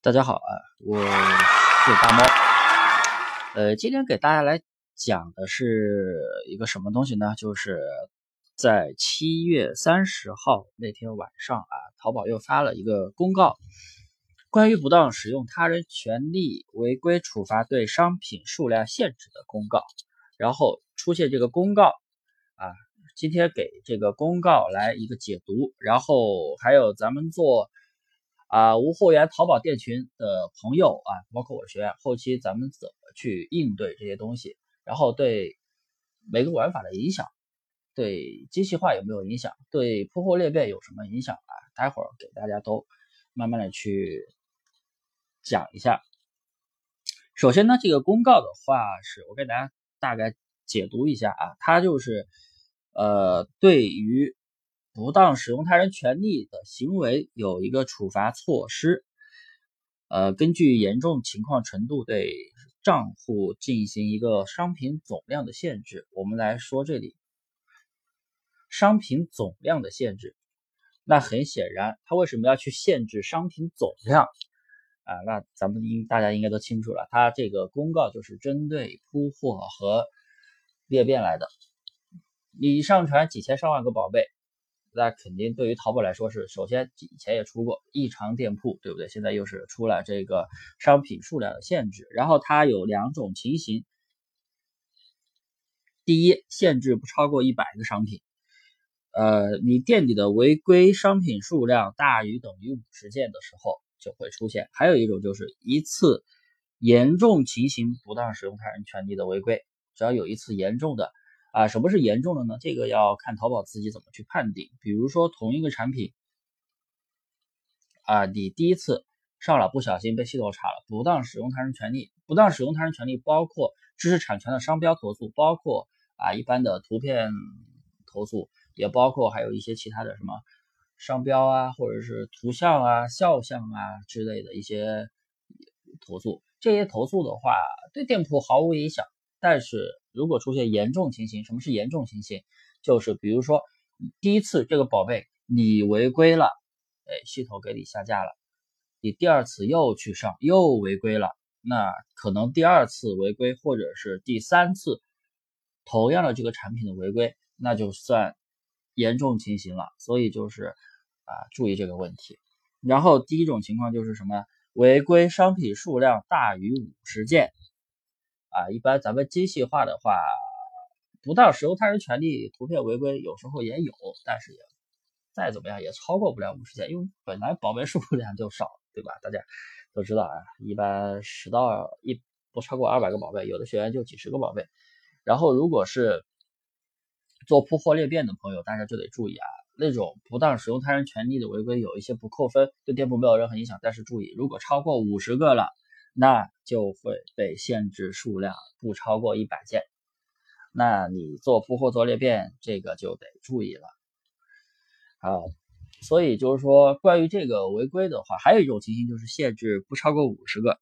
大家好啊，我是大猫。呃，今天给大家来讲的是一个什么东西呢？就是在七月三十号那天晚上啊，淘宝又发了一个公告，关于不当使用他人权利违规处罚对商品数量限制的公告。然后出现这个公告啊，今天给这个公告来一个解读，然后还有咱们做。啊，无货源淘宝店群的朋友啊，包括我的学员，后期咱们怎么去应对这些东西？然后对每个玩法的影响，对机器化有没有影响？对铺货裂变有什么影响啊？待会儿给大家都慢慢的去讲一下。首先呢，这个公告的话，是我给大家大概解读一下啊，它就是呃，对于。不当使用他人权利的行为有一个处罚措施，呃，根据严重情况程度对账户进行一个商品总量的限制。我们来说这里商品总量的限制，那很显然，他为什么要去限制商品总量啊？那咱们应大家应该都清楚了，他这个公告就是针对铺货和裂变来的。你上传几千上万个宝贝。那肯定对于淘宝来说是，首先以前也出过异常店铺，对不对？现在又是出了这个商品数量的限制，然后它有两种情形：第一，限制不超过一百个商品，呃，你店里的违规商品数量大于等于五十件的时候就会出现；还有一种就是一次严重情形不当使用他人权利的违规，只要有一次严重的。啊，什么是严重的呢？这个要看淘宝自己怎么去判定。比如说，同一个产品，啊，你第一次上了，不小心被系统查了，不当使用他人权利，不当使用他人权利，包括知识产权的商标投诉，包括啊一般的图片投诉，也包括还有一些其他的什么商标啊，或者是图像啊、肖像啊之类的一些投诉。这些投诉的话，对店铺毫无影响。但是如果出现严重情形，什么是严重情形？就是比如说，第一次这个宝贝你违规了，哎，系统给你下架了。你第二次又去上，又违规了，那可能第二次违规或者是第三次同样的这个产品的违规，那就算严重情形了。所以就是啊，注意这个问题。然后第一种情况就是什么？违规商品数量大于五十件。啊，一般咱们精细化的话，不当使用他人权利图片违规，有时候也有，但是也再怎么样也超过不了五十件，因为本来宝贝数量就少，对吧？大家都知道啊，一般十到一不超过二百个宝贝，有的学员就几十个宝贝。然后如果是做铺货裂变的朋友，大家就得注意啊，那种不当使用他人权利的违规，有一些不扣分，对店铺没有任何影响，但是注意，如果超过五十个了。那就会被限制数量不超过一百件，那你做铺货做裂变这个就得注意了。好，所以就是说，关于这个违规的话，还有一种情形就是限制不超过五十个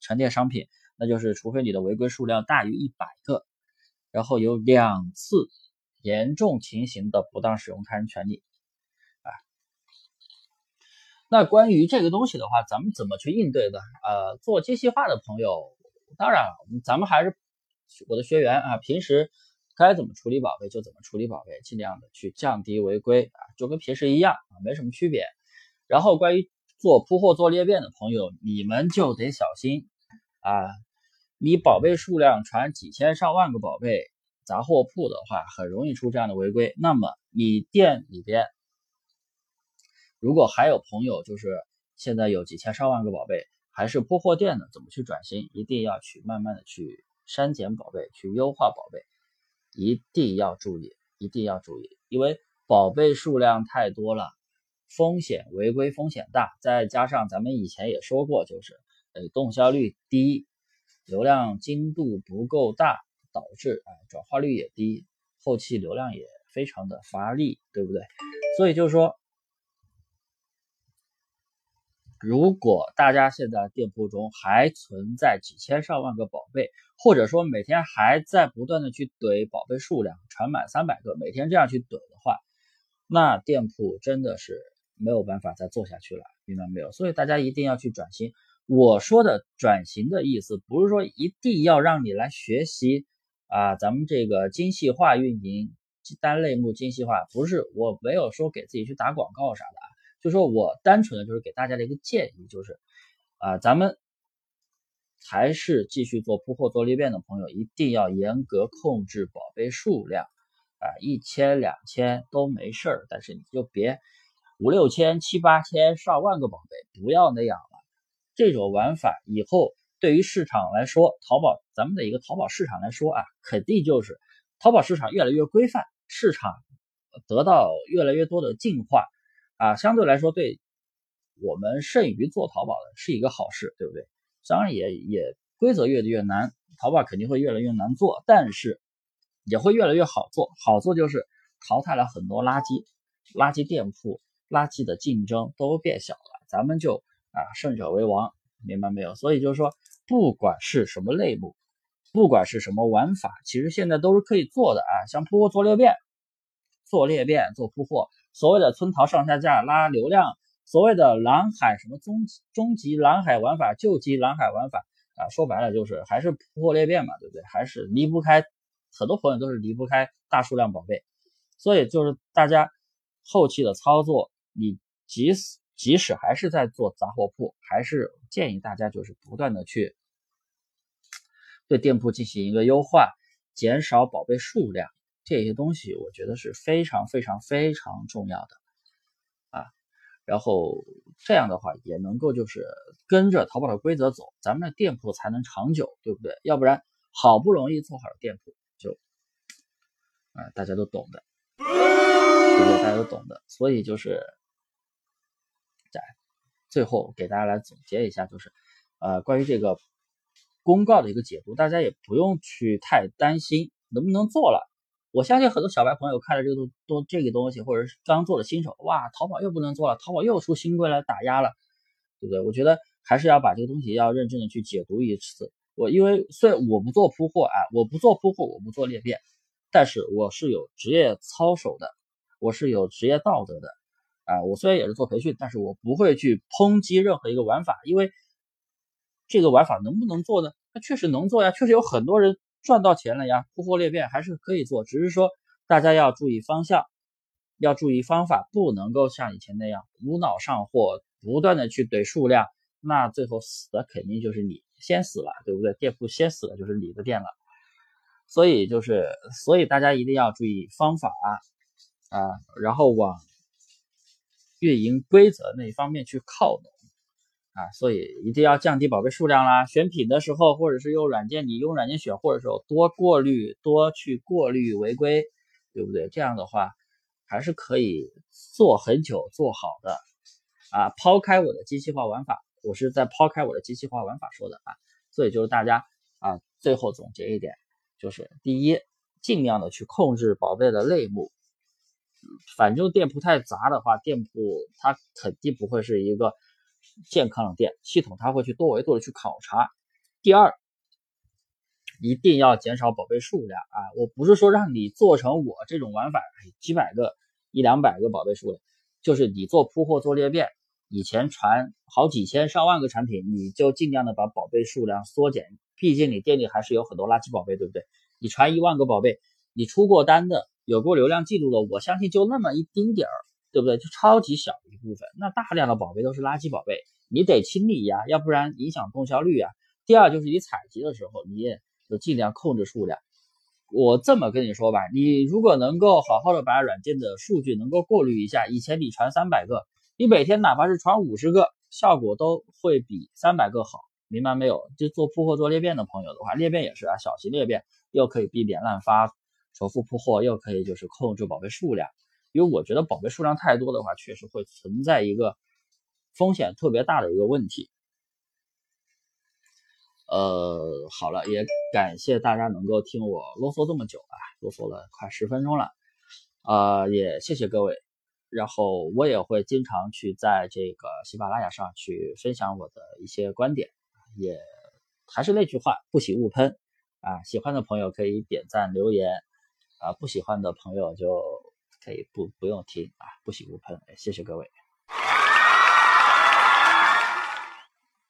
沉淀商品，那就是除非你的违规数量大于一百个，然后有两次严重情形的不当使用他人权利。那关于这个东西的话，咱们怎么去应对的？呃，做精细化的朋友，当然，咱们还是我的学员啊，平时该怎么处理宝贝就怎么处理宝贝，尽量的去降低违规啊，就跟平时一样啊，没什么区别。然后关于做铺货做裂变的朋友，你们就得小心啊，你宝贝数量传几千上万个宝贝，杂货铺的话很容易出这样的违规。那么你店里边。如果还有朋友就是现在有几千上万个宝贝，还是铺货店的，怎么去转型？一定要去慢慢的去删减宝贝，去优化宝贝，一定要注意，一定要注意，因为宝贝数量太多了，风险违规风险大，再加上咱们以前也说过，就是呃动销率低，流量精度不够大，导致啊转化率也低，后期流量也非常的乏力，对不对？所以就是说。如果大家现在店铺中还存在几千上万个宝贝，或者说每天还在不断的去怼宝贝数量，传满三百个，每天这样去怼的话，那店铺真的是没有办法再做下去了，明白没有？所以大家一定要去转型。我说的转型的意思，不是说一定要让你来学习啊，咱们这个精细化运营单类目精细化，不是，我没有说给自己去打广告啥的，就说我单纯的就是给大家的一个建议，就是啊，咱们还是继续做铺货做裂变的朋友，一定要严格控制宝贝数量啊，一千两千都没事儿，但是你就别五六千七八千上万个宝贝，不要那样了。这种玩法以后对于市场来说，淘宝咱们的一个淘宝市场来说啊，肯定就是淘宝市场越来越规范，市场得到越来越多的进化啊，相对来说对我们剩余做淘宝的是一个好事，对不对？当然也也规则越来越难，淘宝肯定会越来越难做，但是也会越来越好做。好做就是淘汰了很多垃圾垃圾店铺，垃圾的竞争都变小了，咱们就。啊，胜者为王，明白没有？所以就是说，不管是什么类目，不管是什么玩法，其实现在都是可以做的啊。像铺货做裂变，做裂变做铺货，所谓的村淘上下架拉流量，所谓的蓝海什么中中级蓝海玩法、救急蓝海玩法啊，说白了就是还是铺货裂变嘛，对不对？还是离不开很多朋友都是离不开大数量宝贝，所以就是大家后期的操作，你即使。即使还是在做杂货铺，还是建议大家就是不断的去对店铺进行一个优化，减少宝贝数量这些东西，我觉得是非常非常非常重要的啊。然后这样的话也能够就是跟着淘宝的规则走，咱们的店铺才能长久，对不对？要不然好不容易做好的店铺就啊，大家都懂的，对不对？大家都懂的，所以就是。在最后给大家来总结一下，就是，呃，关于这个公告的一个解读，大家也不用去太担心能不能做了。我相信很多小白朋友看了这个东都这个东西，或者是刚做的新手，哇，淘宝又不能做了，淘宝又出新规来打压了，对不对？我觉得还是要把这个东西要认真的去解读一次。我因为虽然我不做铺货啊，我不做铺货，我不做裂变，但是我是有职业操守的，我是有职业道德的。啊，我虽然也是做培训，但是我不会去抨击任何一个玩法，因为这个玩法能不能做呢？它确实能做呀，确实有很多人赚到钱了呀，铺货裂变还是可以做，只是说大家要注意方向，要注意方法，不能够像以前那样无脑上货，不断的去怼数量，那最后死的肯定就是你先死了，对不对？店铺先死了就是你的店了，所以就是，所以大家一定要注意方法啊，然后往。运营规则那一方面去靠拢啊，所以一定要降低宝贝数量啦。选品的时候，或者是用软件，你用软件选货的时候，多过滤，多去过滤违规，对不对？这样的话，还是可以做很久做好的啊。抛开我的机器化玩法，我是在抛开我的机器化玩法说的啊。所以就是大家啊，最后总结一点，就是第一，尽量的去控制宝贝的类目。反正店铺太杂的话，店铺它肯定不会是一个健康的店，系统它会去多维度的去考察。第二，一定要减少宝贝数量啊！我不是说让你做成我这种玩法，几百个、一两百个宝贝数量，就是你做铺货做裂变，以前传好几千上万个产品，你就尽量的把宝贝数量缩减，毕竟你店里还是有很多垃圾宝贝，对不对？你传一万个宝贝，你出过单的。有过流量记录的，我相信就那么一丁点儿，对不对？就超级小一部分。那大量的宝贝都是垃圾宝贝，你得清理呀，要不然影响动销率啊。第二就是你采集的时候，你也就尽量控制数量。我这么跟你说吧，你如果能够好好的把软件的数据能够过滤一下，以前你传三百个，你每天哪怕是传五十个，效果都会比三百个好，明白没有？就做铺货做裂变的朋友的话，裂变也是啊，小型裂变又可以避免滥发。重复铺货又可以就是控制宝贝数量，因为我觉得宝贝数量太多的话，确实会存在一个风险特别大的一个问题。呃，好了，也感谢大家能够听我啰嗦这么久啊，啰嗦了快十分钟了，呃，也谢谢各位。然后我也会经常去在这个喜马拉雅上去分享我的一些观点，也还是那句话，不喜勿喷啊，喜欢的朋友可以点赞留言。啊，不喜欢的朋友就可以不不用听啊，不喜勿喷，谢谢各位。